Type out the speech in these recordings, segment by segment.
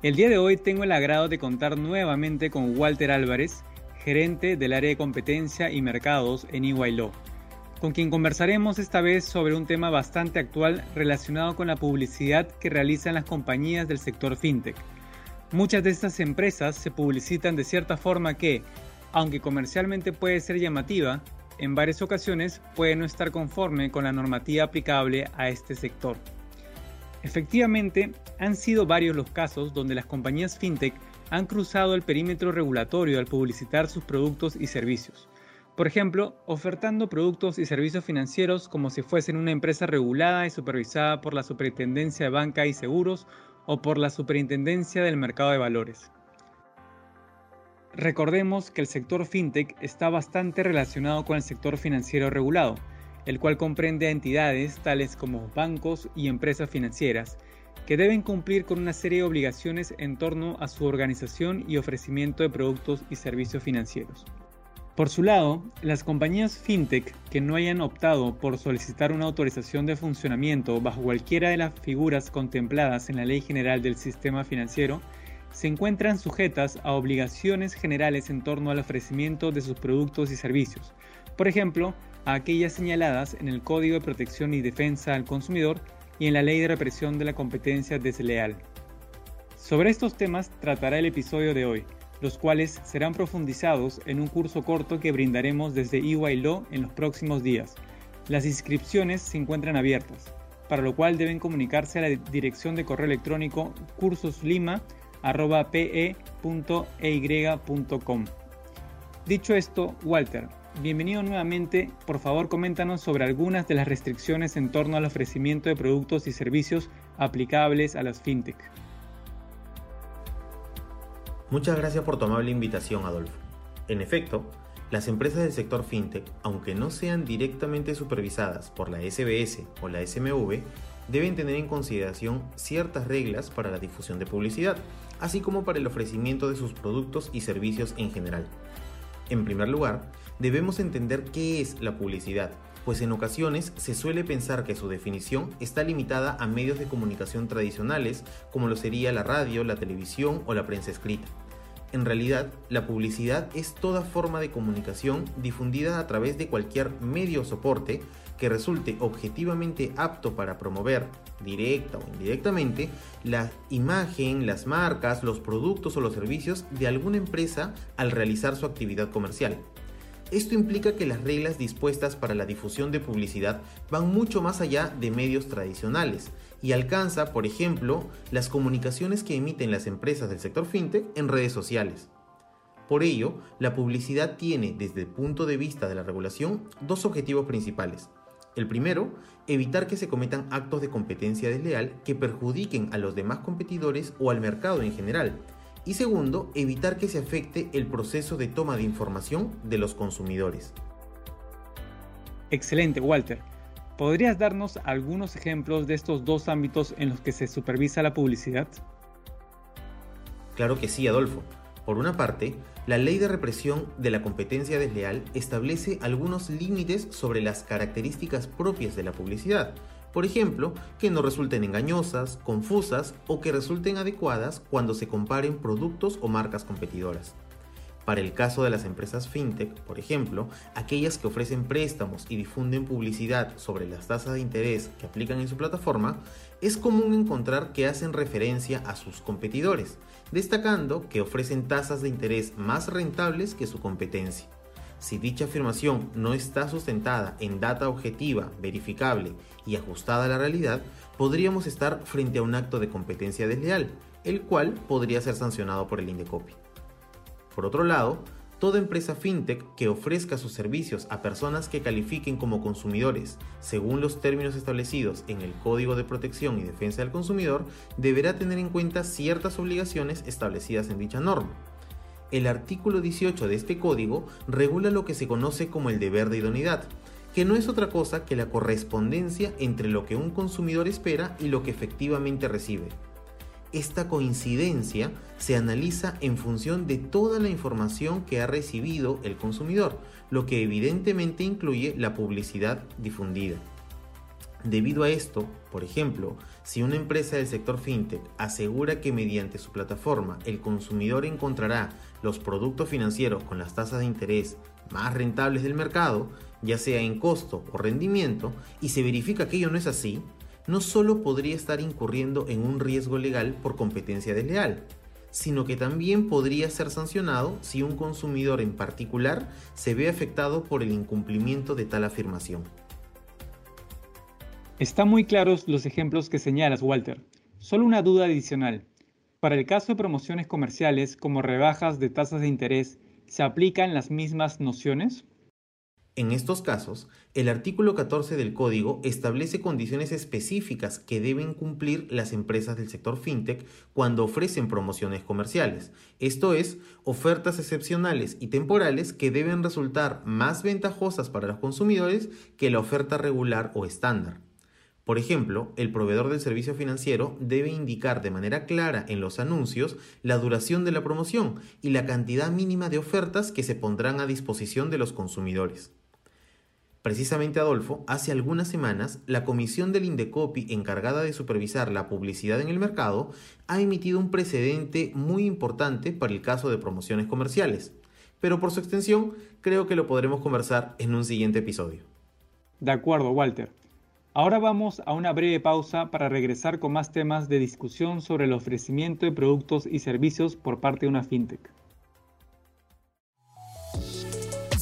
El día de hoy tengo el agrado de contar nuevamente con Walter Álvarez, gerente del área de competencia y mercados en Law, con quien conversaremos esta vez sobre un tema bastante actual relacionado con la publicidad que realizan las compañías del sector fintech. Muchas de estas empresas se publicitan de cierta forma que, aunque comercialmente puede ser llamativa, en varias ocasiones puede no estar conforme con la normativa aplicable a este sector. Efectivamente, han sido varios los casos donde las compañías fintech han cruzado el perímetro regulatorio al publicitar sus productos y servicios. Por ejemplo, ofertando productos y servicios financieros como si fuesen una empresa regulada y supervisada por la Superintendencia de Banca y Seguros o por la Superintendencia del Mercado de Valores. Recordemos que el sector fintech está bastante relacionado con el sector financiero regulado, el cual comprende a entidades tales como bancos y empresas financieras, que deben cumplir con una serie de obligaciones en torno a su organización y ofrecimiento de productos y servicios financieros. Por su lado, las compañías fintech que no hayan optado por solicitar una autorización de funcionamiento bajo cualquiera de las figuras contempladas en la Ley General del Sistema Financiero se encuentran sujetas a obligaciones generales en torno al ofrecimiento de sus productos y servicios. Por ejemplo, a aquellas señaladas en el Código de Protección y Defensa al Consumidor y en la Ley de Represión de la Competencia Desleal. Sobre estos temas tratará el episodio de hoy, los cuales serán profundizados en un curso corto que brindaremos desde EY Law en los próximos días. Las inscripciones se encuentran abiertas, para lo cual deben comunicarse a la dirección de correo electrónico cursoslima.pe.ey.com. Dicho esto, Walter, Bienvenido nuevamente. Por favor, coméntanos sobre algunas de las restricciones en torno al ofrecimiento de productos y servicios aplicables a las fintech. Muchas gracias por tu amable invitación, Adolfo. En efecto, las empresas del sector fintech, aunque no sean directamente supervisadas por la SBS o la SMV, deben tener en consideración ciertas reglas para la difusión de publicidad, así como para el ofrecimiento de sus productos y servicios en general. En primer lugar, debemos entender qué es la publicidad, pues en ocasiones se suele pensar que su definición está limitada a medios de comunicación tradicionales como lo sería la radio, la televisión o la prensa escrita. En realidad, la publicidad es toda forma de comunicación difundida a través de cualquier medio o soporte que resulte objetivamente apto para promover, directa o indirectamente, la imagen, las marcas, los productos o los servicios de alguna empresa al realizar su actividad comercial. Esto implica que las reglas dispuestas para la difusión de publicidad van mucho más allá de medios tradicionales y alcanza, por ejemplo, las comunicaciones que emiten las empresas del sector fintech en redes sociales. Por ello, la publicidad tiene, desde el punto de vista de la regulación, dos objetivos principales. El primero, evitar que se cometan actos de competencia desleal que perjudiquen a los demás competidores o al mercado en general, y segundo, evitar que se afecte el proceso de toma de información de los consumidores. Excelente, Walter. ¿Podrías darnos algunos ejemplos de estos dos ámbitos en los que se supervisa la publicidad? Claro que sí, Adolfo. Por una parte, la ley de represión de la competencia desleal establece algunos límites sobre las características propias de la publicidad, por ejemplo, que no resulten engañosas, confusas o que resulten adecuadas cuando se comparen productos o marcas competidoras. Para el caso de las empresas fintech, por ejemplo, aquellas que ofrecen préstamos y difunden publicidad sobre las tasas de interés que aplican en su plataforma, es común encontrar que hacen referencia a sus competidores, destacando que ofrecen tasas de interés más rentables que su competencia. Si dicha afirmación no está sustentada en data objetiva, verificable y ajustada a la realidad, podríamos estar frente a un acto de competencia desleal, el cual podría ser sancionado por el Indecopi. Por otro lado, Toda empresa fintech que ofrezca sus servicios a personas que califiquen como consumidores según los términos establecidos en el Código de Protección y Defensa del Consumidor deberá tener en cuenta ciertas obligaciones establecidas en dicha norma. El artículo 18 de este código regula lo que se conoce como el deber de idoneidad, que no es otra cosa que la correspondencia entre lo que un consumidor espera y lo que efectivamente recibe. Esta coincidencia se analiza en función de toda la información que ha recibido el consumidor, lo que evidentemente incluye la publicidad difundida. Debido a esto, por ejemplo, si una empresa del sector fintech asegura que mediante su plataforma el consumidor encontrará los productos financieros con las tasas de interés más rentables del mercado, ya sea en costo o rendimiento, y se verifica que ello no es así, no solo podría estar incurriendo en un riesgo legal por competencia desleal, sino que también podría ser sancionado si un consumidor en particular se ve afectado por el incumplimiento de tal afirmación. Están muy claros los ejemplos que señalas, Walter. Solo una duda adicional. Para el caso de promociones comerciales como rebajas de tasas de interés, ¿se aplican las mismas nociones? En estos casos, el artículo 14 del código establece condiciones específicas que deben cumplir las empresas del sector fintech cuando ofrecen promociones comerciales, esto es, ofertas excepcionales y temporales que deben resultar más ventajosas para los consumidores que la oferta regular o estándar. Por ejemplo, el proveedor del servicio financiero debe indicar de manera clara en los anuncios la duración de la promoción y la cantidad mínima de ofertas que se pondrán a disposición de los consumidores. Precisamente Adolfo, hace algunas semanas, la comisión del Indecopi encargada de supervisar la publicidad en el mercado ha emitido un precedente muy importante para el caso de promociones comerciales. Pero por su extensión, creo que lo podremos conversar en un siguiente episodio. De acuerdo, Walter. Ahora vamos a una breve pausa para regresar con más temas de discusión sobre el ofrecimiento de productos y servicios por parte de una fintech.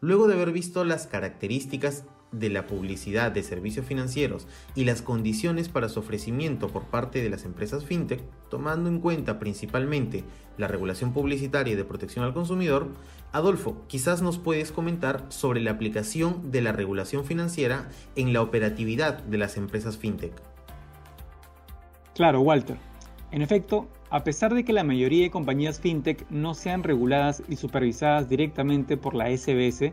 Luego de haber visto las características de la publicidad de servicios financieros y las condiciones para su ofrecimiento por parte de las empresas fintech, tomando en cuenta principalmente la regulación publicitaria de protección al consumidor, Adolfo, quizás nos puedes comentar sobre la aplicación de la regulación financiera en la operatividad de las empresas fintech. Claro, Walter. En efecto, a pesar de que la mayoría de compañías fintech no sean reguladas y supervisadas directamente por la SBS,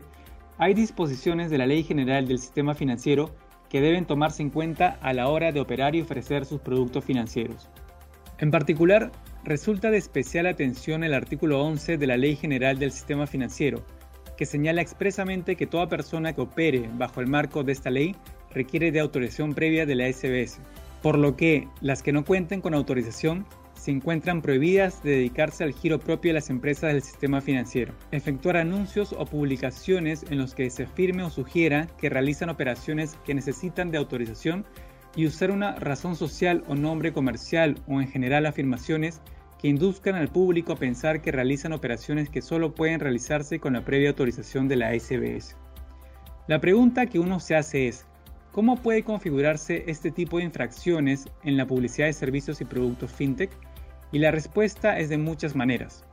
hay disposiciones de la Ley General del Sistema Financiero que deben tomarse en cuenta a la hora de operar y ofrecer sus productos financieros. En particular, resulta de especial atención el artículo 11 de la Ley General del Sistema Financiero, que señala expresamente que toda persona que opere bajo el marco de esta ley requiere de autorización previa de la SBS, por lo que las que no cuenten con autorización se encuentran prohibidas de dedicarse al giro propio de las empresas del sistema financiero, efectuar anuncios o publicaciones en los que se afirme o sugiera que realizan operaciones que necesitan de autorización y usar una razón social o nombre comercial o en general afirmaciones que induzcan al público a pensar que realizan operaciones que solo pueden realizarse con la previa autorización de la SBS. La pregunta que uno se hace es, ¿cómo puede configurarse este tipo de infracciones en la publicidad de servicios y productos fintech? Y la respuesta es de muchas maneras.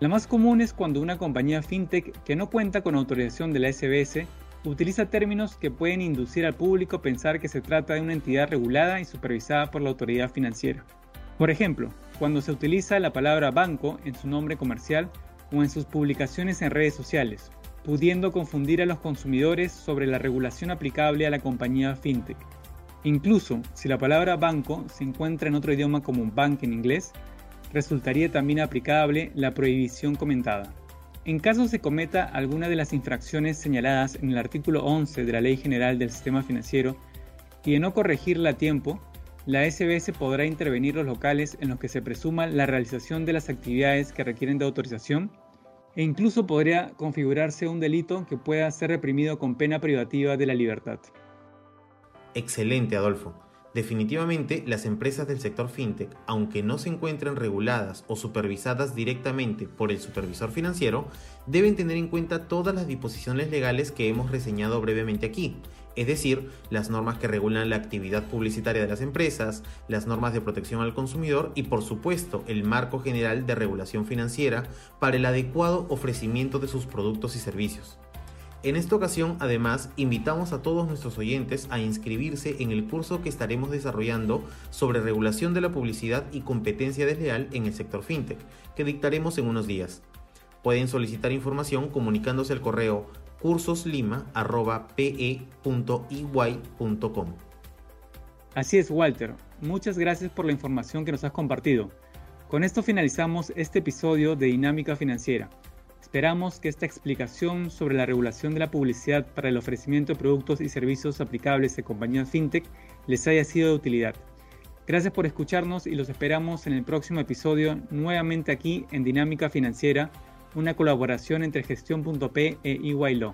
La más común es cuando una compañía fintech que no cuenta con autorización de la SBS utiliza términos que pueden inducir al público a pensar que se trata de una entidad regulada y supervisada por la autoridad financiera. Por ejemplo, cuando se utiliza la palabra banco en su nombre comercial o en sus publicaciones en redes sociales, pudiendo confundir a los consumidores sobre la regulación aplicable a la compañía fintech. Incluso si la palabra banco se encuentra en otro idioma como bank en inglés, resultaría también aplicable la prohibición comentada. En caso se cometa alguna de las infracciones señaladas en el artículo 11 de la Ley General del Sistema Financiero y de no corregirla a tiempo, la SBS podrá intervenir los locales en los que se presuma la realización de las actividades que requieren de autorización e incluso podría configurarse un delito que pueda ser reprimido con pena privativa de la libertad. Excelente, Adolfo. Definitivamente, las empresas del sector fintech, aunque no se encuentren reguladas o supervisadas directamente por el supervisor financiero, deben tener en cuenta todas las disposiciones legales que hemos reseñado brevemente aquí, es decir, las normas que regulan la actividad publicitaria de las empresas, las normas de protección al consumidor y por supuesto el marco general de regulación financiera para el adecuado ofrecimiento de sus productos y servicios. En esta ocasión, además, invitamos a todos nuestros oyentes a inscribirse en el curso que estaremos desarrollando sobre regulación de la publicidad y competencia desleal en el sector fintech, que dictaremos en unos días. Pueden solicitar información comunicándose al correo cursoslima.pe.ey.com. Así es, Walter. Muchas gracias por la información que nos has compartido. Con esto finalizamos este episodio de Dinámica Financiera. Esperamos que esta explicación sobre la regulación de la publicidad para el ofrecimiento de productos y servicios aplicables de compañías fintech les haya sido de utilidad. Gracias por escucharnos y los esperamos en el próximo episodio nuevamente aquí en Dinámica Financiera, una colaboración entre gestión.p e EY